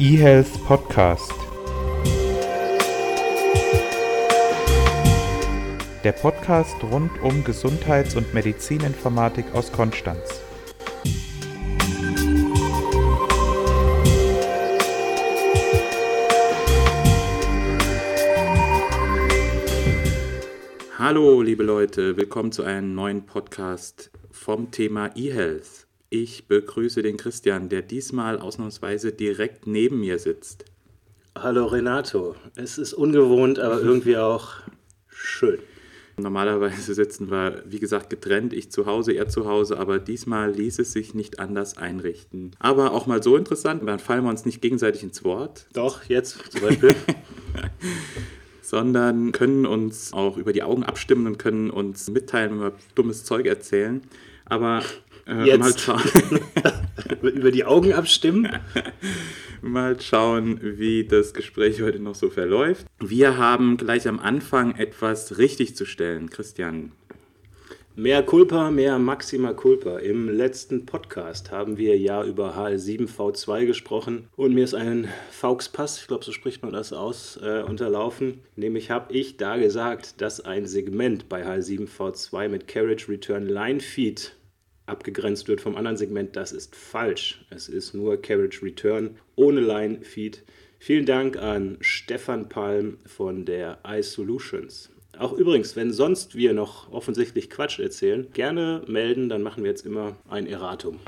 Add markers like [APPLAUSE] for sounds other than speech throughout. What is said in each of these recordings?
eHealth Podcast. Der Podcast rund um Gesundheits- und Medizininformatik aus Konstanz. Hallo, liebe Leute, willkommen zu einem neuen Podcast vom Thema eHealth. Ich begrüße den Christian, der diesmal ausnahmsweise direkt neben mir sitzt. Hallo Renato, es ist ungewohnt, aber [LAUGHS] irgendwie auch schön. Normalerweise sitzen wir, wie gesagt, getrennt, ich zu Hause, er zu Hause, aber diesmal ließ es sich nicht anders einrichten. Aber auch mal so interessant, dann fallen wir uns nicht gegenseitig ins Wort. Doch, jetzt zum Beispiel. [LAUGHS] sondern können uns auch über die Augen abstimmen und können uns mitteilen, wenn wir dummes Zeug erzählen. Aber äh, mal schauen. [LAUGHS] über die Augen abstimmen? [LAUGHS] mal schauen, wie das Gespräch heute noch so verläuft. Wir haben gleich am Anfang etwas richtig zu stellen. Christian, Mehr Culpa, mehr Maxima Culpa. Im letzten Podcast haben wir ja über HL7V2 gesprochen und mir ist ein Fauxpass, ich glaube, so spricht man das aus, äh, unterlaufen. Nämlich habe ich da gesagt, dass ein Segment bei HL7V2 mit Carriage Return Line Feed abgegrenzt wird vom anderen Segment. Das ist falsch. Es ist nur Carriage Return ohne Line Feed. Vielen Dank an Stefan Palm von der iSolutions. Auch übrigens, wenn sonst wir noch offensichtlich Quatsch erzählen, gerne melden, dann machen wir jetzt immer ein Erratum.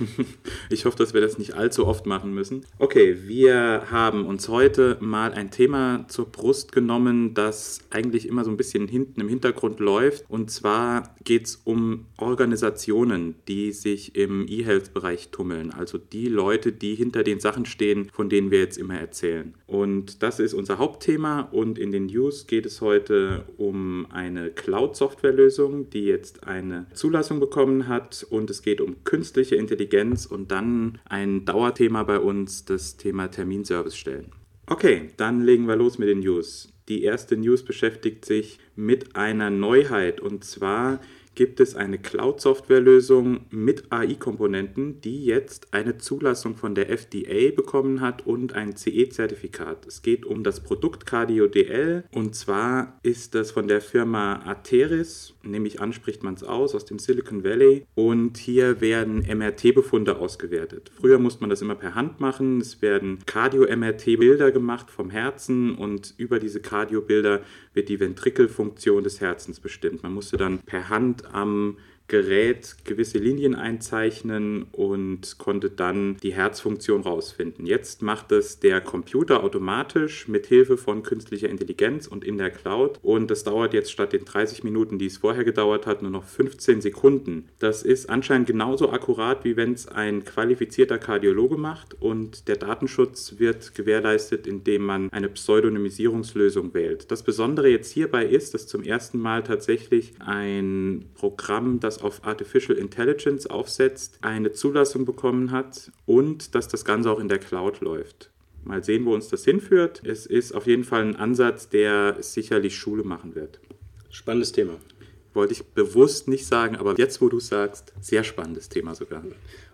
[LAUGHS] ich hoffe, dass wir das nicht allzu oft machen müssen. Okay, wir haben uns heute mal ein Thema zur Brust genommen, das eigentlich immer so ein bisschen hinten im Hintergrund läuft. Und zwar geht es um Organisationen, die sich im E-Health-Bereich tummeln. Also die Leute, die hinter den Sachen stehen, von denen wir jetzt immer erzählen. Und das ist unser Hauptthema und in den News geht es heute um eine Cloud-Software-Lösung, die jetzt eine Zulassung bekommen hat und es geht um künstliche Intelligenz und dann ein Dauerthema bei uns, das Thema Terminservice stellen. Okay, dann legen wir los mit den News. Die erste News beschäftigt sich mit einer Neuheit und zwar gibt es eine Cloud-Software-Lösung mit AI-Komponenten, die jetzt eine Zulassung von der FDA bekommen hat und ein CE-Zertifikat. Es geht um das Produkt Cardio DL und zwar ist das von der Firma Ateris, nämlich anspricht man es aus, aus dem Silicon Valley und hier werden MRT-Befunde ausgewertet. Früher musste man das immer per Hand machen, es werden Cardio-MRT-Bilder gemacht vom Herzen und über diese Cardio-Bilder wird die Ventrikelfunktion des Herzens bestimmt. Man musste dann per Hand am Gerät gewisse Linien einzeichnen und konnte dann die Herzfunktion rausfinden. Jetzt macht es der Computer automatisch mit Hilfe von künstlicher Intelligenz und in der Cloud und das dauert jetzt statt den 30 Minuten, die es vorher gedauert hat, nur noch 15 Sekunden. Das ist anscheinend genauso akkurat, wie wenn es ein qualifizierter Kardiologe macht und der Datenschutz wird gewährleistet, indem man eine Pseudonymisierungslösung wählt. Das Besondere jetzt hierbei ist, dass zum ersten Mal tatsächlich ein Programm, das auf Artificial Intelligence aufsetzt, eine Zulassung bekommen hat und dass das Ganze auch in der Cloud läuft. Mal sehen, wo uns das hinführt. Es ist auf jeden Fall ein Ansatz, der sicherlich Schule machen wird. Spannendes Thema. Wollte ich bewusst nicht sagen, aber jetzt, wo du sagst, sehr spannendes Thema sogar.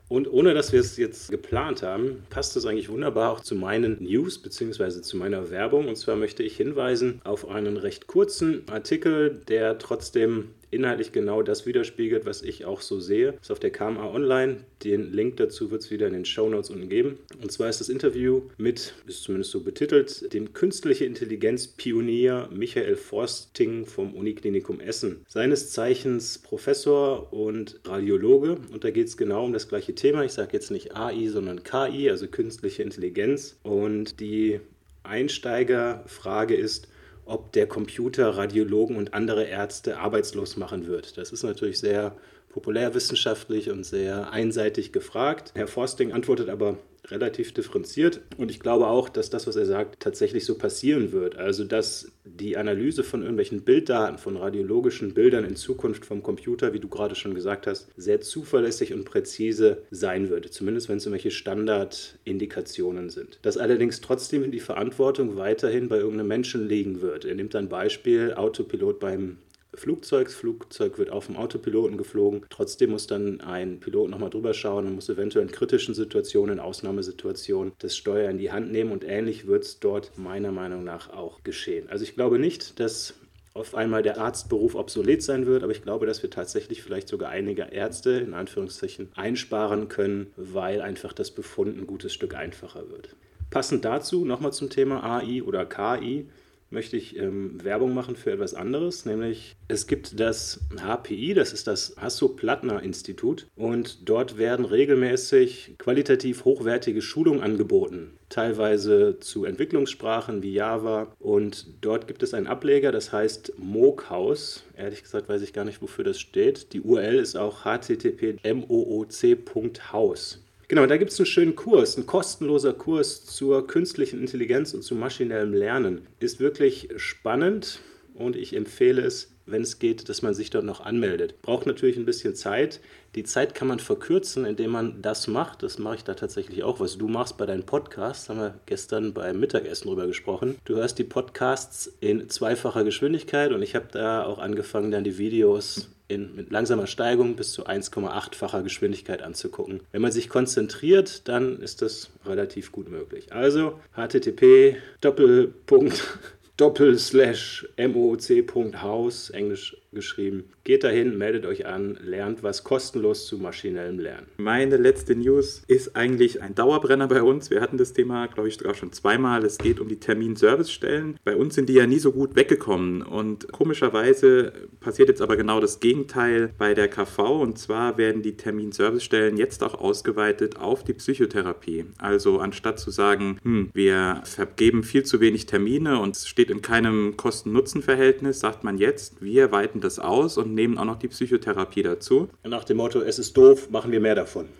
Und ohne dass wir es jetzt geplant haben, passt es eigentlich wunderbar auch zu meinen News bzw. zu meiner Werbung. Und zwar möchte ich hinweisen auf einen recht kurzen Artikel, der trotzdem inhaltlich genau das widerspiegelt, was ich auch so sehe. Ist auf der KMA Online. Den Link dazu wird es wieder in den Show Notes unten geben. Und zwar ist das Interview mit, ist zumindest so betitelt, dem künstliche Intelligenz-Pionier Michael Forsting vom Uniklinikum Essen. Seines Zeichens Professor und Radiologe. Und da geht es genau um das gleiche Thema. Ich sage jetzt nicht AI, sondern KI, also künstliche Intelligenz. Und die Einsteigerfrage ist, ob der Computer Radiologen und andere Ärzte arbeitslos machen wird. Das ist natürlich sehr populärwissenschaftlich und sehr einseitig gefragt. Herr Forsting antwortet aber relativ differenziert. Und ich glaube auch, dass das, was er sagt, tatsächlich so passieren wird. Also, dass die Analyse von irgendwelchen Bilddaten, von radiologischen Bildern in Zukunft vom Computer, wie du gerade schon gesagt hast, sehr zuverlässig und präzise sein würde. Zumindest wenn es irgendwelche Standardindikationen sind. Dass allerdings trotzdem die Verantwortung weiterhin bei irgendeinem Menschen liegen wird. Er nimmt ein Beispiel, Autopilot beim Flugzeugs. Flugzeug wird auf dem Autopiloten geflogen. Trotzdem muss dann ein Pilot nochmal drüber schauen und muss eventuell in kritischen Situationen, in Ausnahmesituationen das Steuer in die Hand nehmen und ähnlich wird es dort meiner Meinung nach auch geschehen. Also ich glaube nicht, dass auf einmal der Arztberuf obsolet sein wird, aber ich glaube, dass wir tatsächlich vielleicht sogar einige Ärzte in Anführungszeichen einsparen können, weil einfach das Befund ein gutes Stück einfacher wird. Passend dazu nochmal zum Thema AI oder KI möchte ich ähm, Werbung machen für etwas anderes, nämlich es gibt das HPI, das ist das Hasso-Plattner-Institut und dort werden regelmäßig qualitativ hochwertige Schulungen angeboten, teilweise zu Entwicklungssprachen wie Java und dort gibt es einen Ableger, das heißt MOOC-Haus. Ehrlich gesagt weiß ich gar nicht, wofür das steht. Die URL ist auch http://mooc.haus. Genau, da gibt es einen schönen Kurs, ein kostenloser Kurs zur künstlichen Intelligenz und zu maschinellem Lernen. Ist wirklich spannend und ich empfehle es, wenn es geht, dass man sich dort noch anmeldet. Braucht natürlich ein bisschen Zeit. Die Zeit kann man verkürzen, indem man das macht. Das mache ich da tatsächlich auch, was du machst bei deinen Podcasts. Haben wir gestern beim Mittagessen drüber gesprochen. Du hörst die Podcasts in zweifacher Geschwindigkeit und ich habe da auch angefangen, dann die Videos in, mit langsamer Steigung bis zu 1,8-facher Geschwindigkeit anzugucken. Wenn man sich konzentriert, dann ist das relativ gut möglich. Also http Doppelpunkt [LAUGHS] Doppelslash mooc.house, englisch geschrieben. Geht dahin, meldet euch an, lernt was kostenlos zu maschinellem Lernen. Meine letzte News ist eigentlich ein Dauerbrenner bei uns. Wir hatten das Thema, glaube ich, sogar schon zweimal. Es geht um die Terminservicestellen. Bei uns sind die ja nie so gut weggekommen und komischerweise passiert jetzt aber genau das Gegenteil bei der KV und zwar werden die Terminservicestellen jetzt auch ausgeweitet auf die Psychotherapie. Also anstatt zu sagen, hm, wir vergeben viel zu wenig Termine und es steht in keinem Kosten-Nutzen-Verhältnis, sagt man jetzt, wir weiten weiten das aus und nehmen auch noch die Psychotherapie dazu. Nach dem Motto, es ist doof, machen wir mehr davon. [LAUGHS]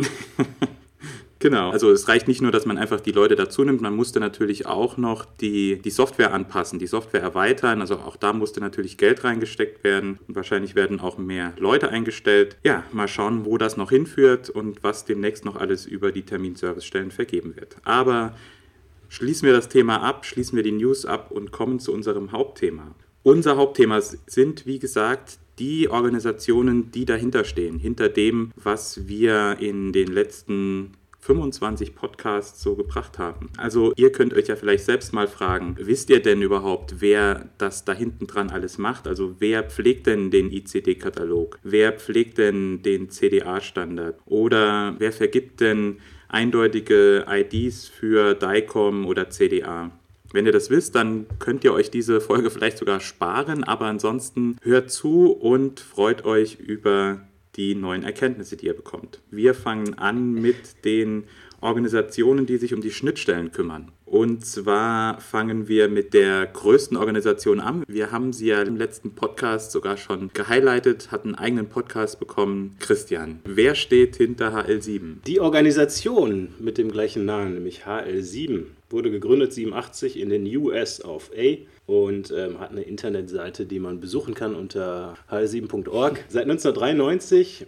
Genau. Also es reicht nicht nur, dass man einfach die Leute dazu nimmt, man musste natürlich auch noch die, die Software anpassen, die Software erweitern. Also auch da musste natürlich Geld reingesteckt werden und wahrscheinlich werden auch mehr Leute eingestellt. Ja, mal schauen, wo das noch hinführt und was demnächst noch alles über die Terminservicestellen vergeben wird. Aber schließen wir das Thema ab, schließen wir die News ab und kommen zu unserem Hauptthema. Unser Hauptthema sind, wie gesagt, die Organisationen, die dahinter stehen, hinter dem, was wir in den letzten 25 Podcasts so gebracht haben. Also ihr könnt euch ja vielleicht selbst mal fragen, wisst ihr denn überhaupt, wer das da hinten dran alles macht? Also wer pflegt denn den ICD-Katalog? Wer pflegt denn den CDA-Standard? Oder wer vergibt denn eindeutige IDs für DICOM oder CDA? Wenn ihr das wisst, dann könnt ihr euch diese Folge vielleicht sogar sparen, aber ansonsten hört zu und freut euch über die neuen Erkenntnisse, die ihr bekommt. Wir fangen an mit den Organisationen, die sich um die Schnittstellen kümmern. Und zwar fangen wir mit der größten Organisation an. Wir haben sie ja im letzten Podcast sogar schon gehighlightet, hatten einen eigenen Podcast bekommen. Christian, wer steht hinter HL7? Die Organisation mit dem gleichen Namen, nämlich HL7 wurde gegründet 87 in den US of A und ähm, hat eine Internetseite, die man besuchen kann unter hl7.org. Seit 1993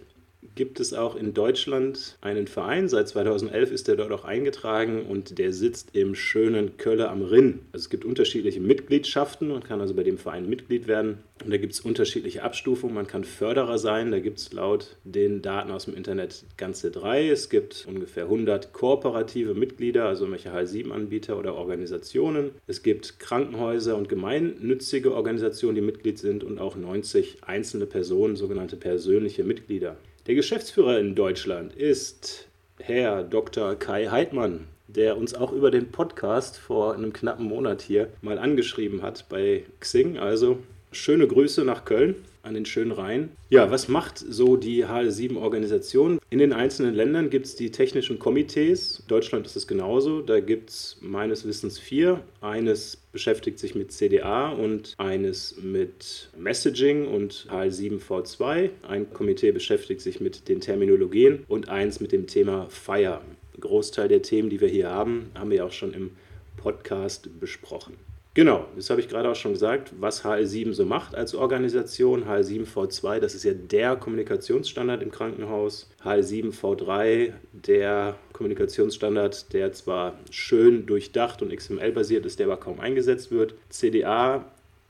gibt es auch in Deutschland einen Verein. Seit 2011 ist er dort auch eingetragen und der sitzt im schönen Kölle am Rinn. Also es gibt unterschiedliche Mitgliedschaften. Man kann also bei dem Verein Mitglied werden. Und da gibt es unterschiedliche Abstufungen. Man kann Förderer sein. Da gibt es laut den Daten aus dem Internet ganze drei. Es gibt ungefähr 100 kooperative Mitglieder, also welche H7-Anbieter oder Organisationen. Es gibt Krankenhäuser und gemeinnützige Organisationen, die Mitglied sind und auch 90 einzelne Personen, sogenannte persönliche Mitglieder. Der Geschäftsführer in Deutschland ist Herr Dr. Kai Heidmann, der uns auch über den Podcast vor einem knappen Monat hier mal angeschrieben hat bei Xing. Also schöne Grüße nach Köln an den schönen Rhein. Ja, was macht so die HL7-Organisation? In den einzelnen Ländern gibt es die technischen Komitees. Deutschland ist es genauso. Da gibt es meines Wissens vier. Eines beschäftigt sich mit CDA und eines mit Messaging und HL7V2. Ein Komitee beschäftigt sich mit den Terminologien und eins mit dem Thema Fire. Großteil der Themen, die wir hier haben, haben wir auch schon im Podcast besprochen. Genau, das habe ich gerade auch schon gesagt, was HL7 so macht als Organisation. HL7V2, das ist ja der Kommunikationsstandard im Krankenhaus. HL7V3, der Kommunikationsstandard, der zwar schön durchdacht und XML-basiert ist, der aber kaum eingesetzt wird. CDA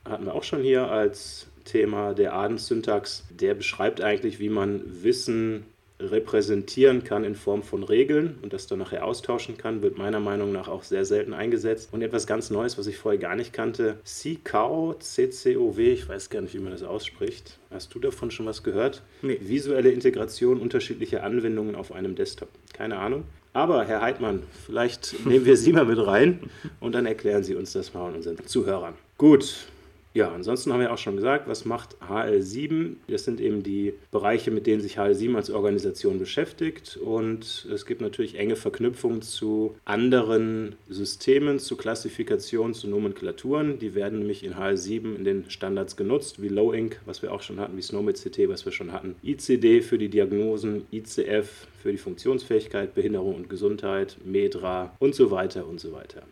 hatten wir auch schon hier als Thema der Adenssyntax, der beschreibt eigentlich, wie man Wissen repräsentieren kann in Form von Regeln und das dann nachher austauschen kann, wird meiner Meinung nach auch sehr selten eingesetzt. Und etwas ganz Neues, was ich vorher gar nicht kannte, CCOW, C-C-O-W, ich weiß gar nicht, wie man das ausspricht. Hast du davon schon was gehört? Nee. Visuelle Integration unterschiedlicher Anwendungen auf einem Desktop. Keine Ahnung. Aber Herr Heidmann, vielleicht nehmen wir Sie mal mit rein und dann erklären Sie uns das mal und unseren Zuhörern. Gut, ja, ansonsten haben wir auch schon gesagt, was macht HL7? Das sind eben die Bereiche, mit denen sich HL7 als Organisation beschäftigt. Und es gibt natürlich enge Verknüpfungen zu anderen Systemen, zu Klassifikationen, zu Nomenklaturen. Die werden nämlich in HL7 in den Standards genutzt, wie LowInc, was wir auch schon hatten, wie SNOMED-CT, was wir schon hatten, ICD für die Diagnosen, ICF für die Funktionsfähigkeit, Behinderung und Gesundheit, MEDRA und so weiter und so weiter.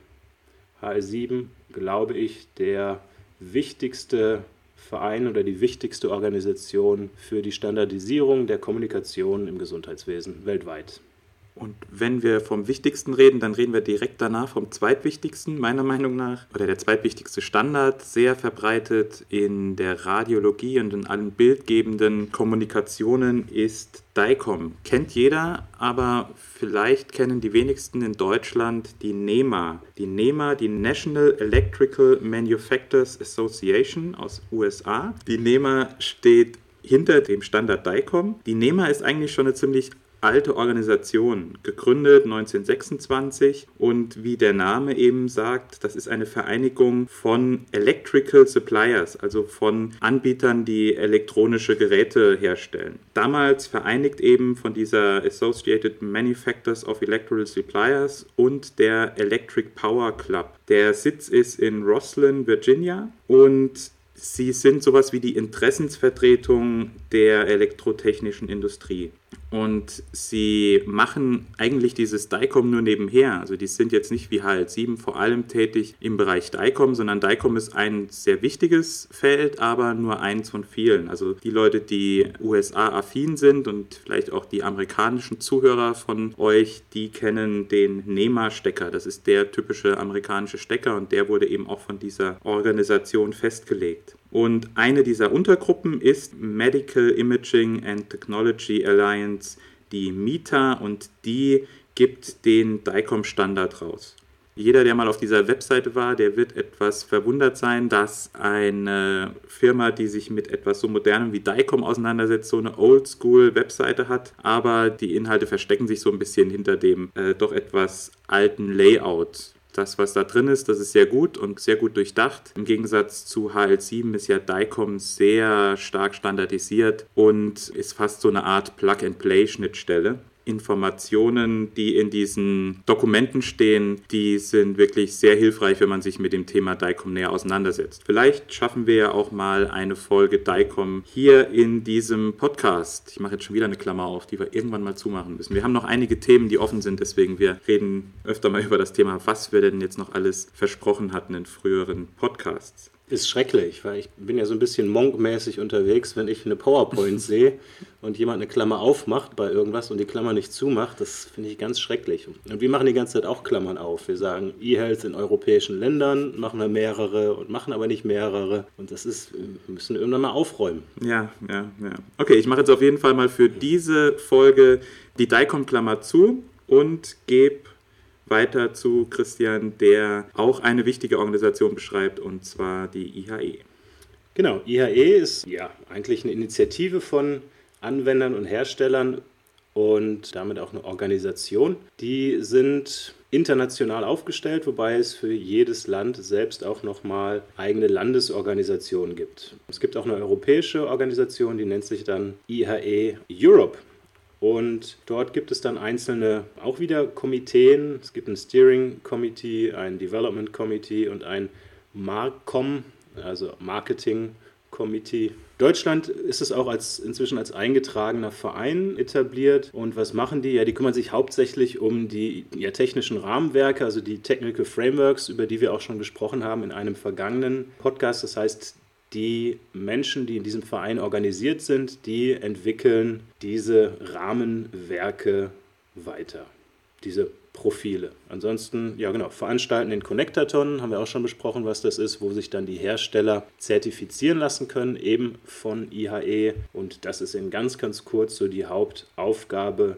HL7, glaube ich, der wichtigste Verein oder die wichtigste Organisation für die Standardisierung der Kommunikation im Gesundheitswesen weltweit. Und wenn wir vom Wichtigsten reden, dann reden wir direkt danach vom Zweitwichtigsten, meiner Meinung nach. Oder der zweitwichtigste Standard, sehr verbreitet in der Radiologie und in allen bildgebenden Kommunikationen, ist DICOM. Kennt jeder, aber vielleicht kennen die wenigsten in Deutschland die NEMA. Die NEMA, die National Electrical Manufacturers Association aus USA. Die NEMA steht hinter dem Standard DICOM. Die NEMA ist eigentlich schon eine ziemlich alte Organisation, gegründet 1926 und wie der Name eben sagt, das ist eine Vereinigung von Electrical Suppliers, also von Anbietern, die elektronische Geräte herstellen. Damals vereinigt eben von dieser Associated Manufacturers of Electrical Suppliers und der Electric Power Club. Der Sitz ist in Roslyn, Virginia und Sie sind sowas wie die Interessensvertretung der elektrotechnischen Industrie. Und sie machen eigentlich dieses DICOM nur nebenher. Also die sind jetzt nicht wie HL7 vor allem tätig im Bereich DICOM, sondern DICOM ist ein sehr wichtiges Feld, aber nur eins von vielen. Also die Leute, die USA-affin sind und vielleicht auch die amerikanischen Zuhörer von euch, die kennen den NEMA-Stecker. Das ist der typische amerikanische Stecker und der wurde eben auch von dieser Organisation festgelegt. Und eine dieser Untergruppen ist Medical Imaging and Technology Alliance, die MITA, und die gibt den DICOM-Standard raus. Jeder, der mal auf dieser Webseite war, der wird etwas verwundert sein, dass eine Firma, die sich mit etwas so modernem wie DICOM auseinandersetzt, so eine Oldschool-Webseite hat. Aber die Inhalte verstecken sich so ein bisschen hinter dem äh, doch etwas alten Layout das, was da drin ist, das ist sehr gut und sehr gut durchdacht. Im Gegensatz zu HL7 ist ja DICOM sehr stark standardisiert und ist fast so eine Art Plug-and-Play-Schnittstelle. Informationen, die in diesen Dokumenten stehen, die sind wirklich sehr hilfreich, wenn man sich mit dem Thema DICOM näher auseinandersetzt. Vielleicht schaffen wir ja auch mal eine Folge DICOM hier in diesem Podcast. Ich mache jetzt schon wieder eine Klammer auf, die wir irgendwann mal zumachen müssen. Wir haben noch einige Themen, die offen sind, deswegen wir reden öfter mal [LAUGHS] über das Thema, was wir denn jetzt noch alles versprochen hatten in früheren Podcasts ist schrecklich, weil ich bin ja so ein bisschen monkmäßig unterwegs, wenn ich eine PowerPoint [LAUGHS] sehe und jemand eine Klammer aufmacht bei irgendwas und die Klammer nicht zumacht, das finde ich ganz schrecklich. Und wir machen die ganze Zeit auch Klammern auf. Wir sagen E-Health in europäischen Ländern, machen wir mehrere und machen aber nicht mehrere. Und das ist, wir müssen irgendwann mal aufräumen. Ja, ja, ja. Okay, ich mache jetzt auf jeden Fall mal für diese Folge die DICOM-Klammer zu und gebe weiter zu Christian, der auch eine wichtige Organisation beschreibt, und zwar die IHE. Genau, IHE ist ja eigentlich eine Initiative von Anwendern und Herstellern und damit auch eine Organisation. Die sind international aufgestellt, wobei es für jedes Land selbst auch nochmal eigene Landesorganisationen gibt. Es gibt auch eine europäische Organisation, die nennt sich dann IHE Europe. Und dort gibt es dann einzelne, auch wieder Komiteen. Es gibt ein Steering Committee, ein Development Committee und ein Marcom, also Marketing Committee. Deutschland ist es auch als, inzwischen als eingetragener Verein etabliert. Und was machen die? Ja, die kümmern sich hauptsächlich um die ja, technischen Rahmenwerke, also die Technical Frameworks, über die wir auch schon gesprochen haben in einem vergangenen Podcast. Das heißt, die Menschen, die in diesem Verein organisiert sind, die entwickeln diese Rahmenwerke weiter. Diese Profile. Ansonsten, ja genau, veranstalten den Connectaton, haben wir auch schon besprochen, was das ist, wo sich dann die Hersteller zertifizieren lassen können, eben von IHE. Und das ist in ganz, ganz kurz so die Hauptaufgabe,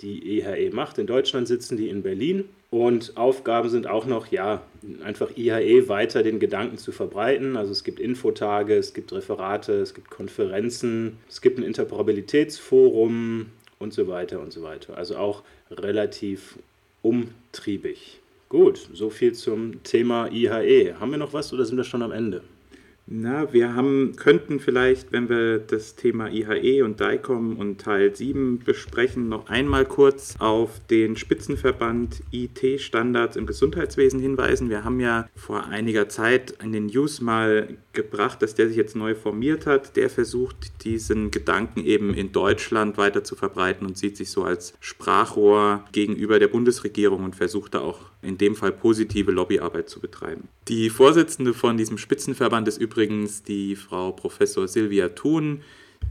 die IHE macht. In Deutschland sitzen die in Berlin. Und Aufgaben sind auch noch, ja, einfach IHE weiter den Gedanken zu verbreiten. Also es gibt Infotage, es gibt Referate, es gibt Konferenzen, es gibt ein Interoperabilitätsforum und so weiter und so weiter. Also auch relativ umtriebig. Gut, so viel zum Thema IHE. Haben wir noch was oder sind wir schon am Ende? Na, wir haben, könnten vielleicht, wenn wir das Thema IHE und DICOM und Teil 7 besprechen, noch einmal kurz auf den Spitzenverband IT-Standards im Gesundheitswesen hinweisen. Wir haben ja vor einiger Zeit in den News mal gebracht, dass der sich jetzt neu formiert hat. Der versucht, diesen Gedanken eben in Deutschland weiter zu verbreiten und sieht sich so als Sprachrohr gegenüber der Bundesregierung und versucht da auch in dem Fall positive Lobbyarbeit zu betreiben. Die Vorsitzende von diesem Spitzenverband ist übrigens die Frau Professor Silvia Thun.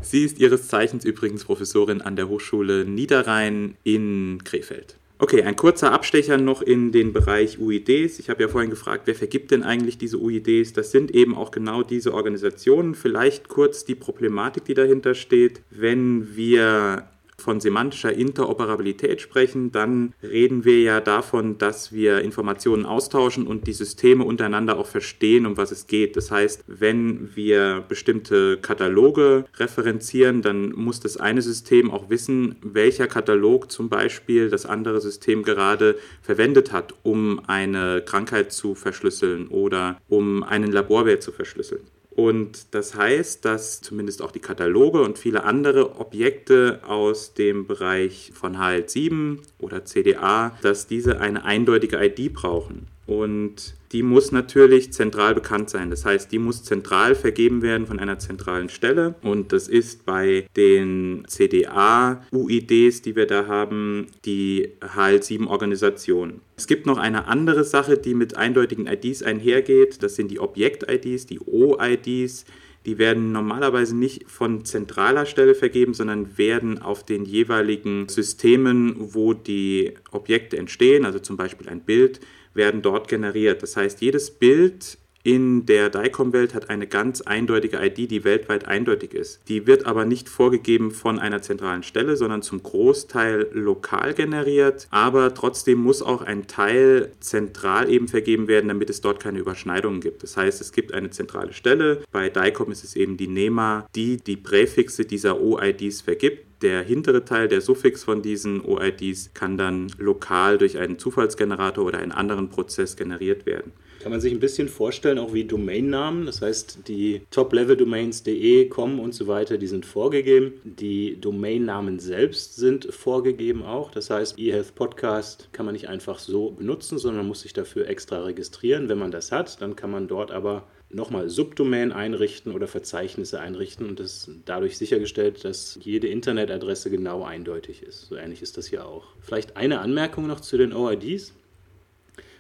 Sie ist ihres Zeichens übrigens Professorin an der Hochschule Niederrhein in Krefeld. Okay, ein kurzer Abstecher noch in den Bereich UIDs. Ich habe ja vorhin gefragt, wer vergibt denn eigentlich diese UIDs? Das sind eben auch genau diese Organisationen. Vielleicht kurz die Problematik, die dahinter steht. Wenn wir von semantischer Interoperabilität sprechen, dann reden wir ja davon, dass wir Informationen austauschen und die Systeme untereinander auch verstehen, um was es geht. Das heißt, wenn wir bestimmte Kataloge referenzieren, dann muss das eine System auch wissen, welcher Katalog zum Beispiel das andere System gerade verwendet hat, um eine Krankheit zu verschlüsseln oder um einen Laborwert zu verschlüsseln. Und das heißt, dass zumindest auch die Kataloge und viele andere Objekte aus dem Bereich von HL7 oder CDA, dass diese eine eindeutige ID brauchen. Und die muss natürlich zentral bekannt sein. Das heißt, die muss zentral vergeben werden von einer zentralen Stelle. Und das ist bei den CDA-UIDs, die wir da haben, die HL7-Organisation. Es gibt noch eine andere Sache, die mit eindeutigen IDs einhergeht. Das sind die Objekt-IDs, die O-IDs. Die werden normalerweise nicht von zentraler Stelle vergeben, sondern werden auf den jeweiligen Systemen, wo die Objekte entstehen, also zum Beispiel ein Bild, werden dort generiert. Das heißt, jedes Bild in der DICOM-Welt hat eine ganz eindeutige ID, die weltweit eindeutig ist. Die wird aber nicht vorgegeben von einer zentralen Stelle, sondern zum Großteil lokal generiert. Aber trotzdem muss auch ein Teil zentral eben vergeben werden, damit es dort keine Überschneidungen gibt. Das heißt, es gibt eine zentrale Stelle. Bei DICOM ist es eben die NEMA, die die Präfixe dieser OIDs vergibt. Der hintere Teil, der Suffix von diesen OIDs, kann dann lokal durch einen Zufallsgenerator oder einen anderen Prozess generiert werden. Kann man sich ein bisschen vorstellen, auch wie Domainnamen, das heißt die Top-Level-Domains.de, com und so weiter, die sind vorgegeben. Die Domainnamen selbst sind vorgegeben auch. Das heißt, eHealth Podcast kann man nicht einfach so benutzen, sondern muss sich dafür extra registrieren. Wenn man das hat, dann kann man dort aber nochmal Subdomain einrichten oder Verzeichnisse einrichten und das dadurch sichergestellt, dass jede Internetadresse genau eindeutig ist. So ähnlich ist das hier auch. Vielleicht eine Anmerkung noch zu den OIDs.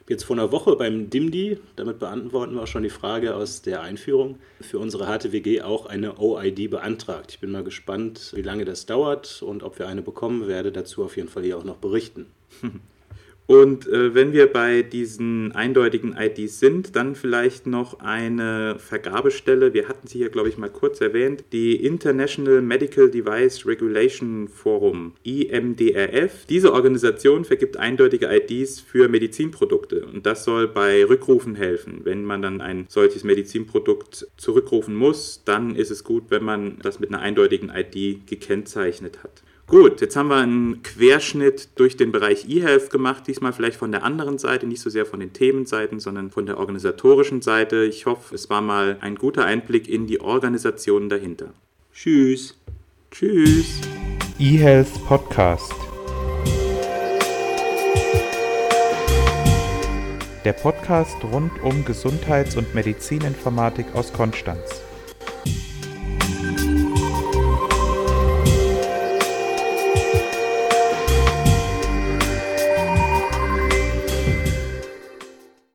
Jetzt vor einer Woche beim DIMDI, damit beantworten wir auch schon die Frage aus der Einführung, für unsere HTWG auch eine OID beantragt. Ich bin mal gespannt, wie lange das dauert und ob wir eine bekommen, werde dazu auf jeden Fall hier auch noch berichten. [LAUGHS] Und äh, wenn wir bei diesen eindeutigen IDs sind, dann vielleicht noch eine Vergabestelle. Wir hatten sie hier, glaube ich, mal kurz erwähnt. Die International Medical Device Regulation Forum, IMDRF. Diese Organisation vergibt eindeutige IDs für Medizinprodukte. Und das soll bei Rückrufen helfen. Wenn man dann ein solches Medizinprodukt zurückrufen muss, dann ist es gut, wenn man das mit einer eindeutigen ID gekennzeichnet hat. Gut, jetzt haben wir einen Querschnitt durch den Bereich eHealth gemacht, diesmal vielleicht von der anderen Seite, nicht so sehr von den Themenseiten, sondern von der organisatorischen Seite. Ich hoffe, es war mal ein guter Einblick in die Organisationen dahinter. Tschüss. Tschüss. eHealth Podcast. Der Podcast rund um Gesundheits- und Medizininformatik aus Konstanz.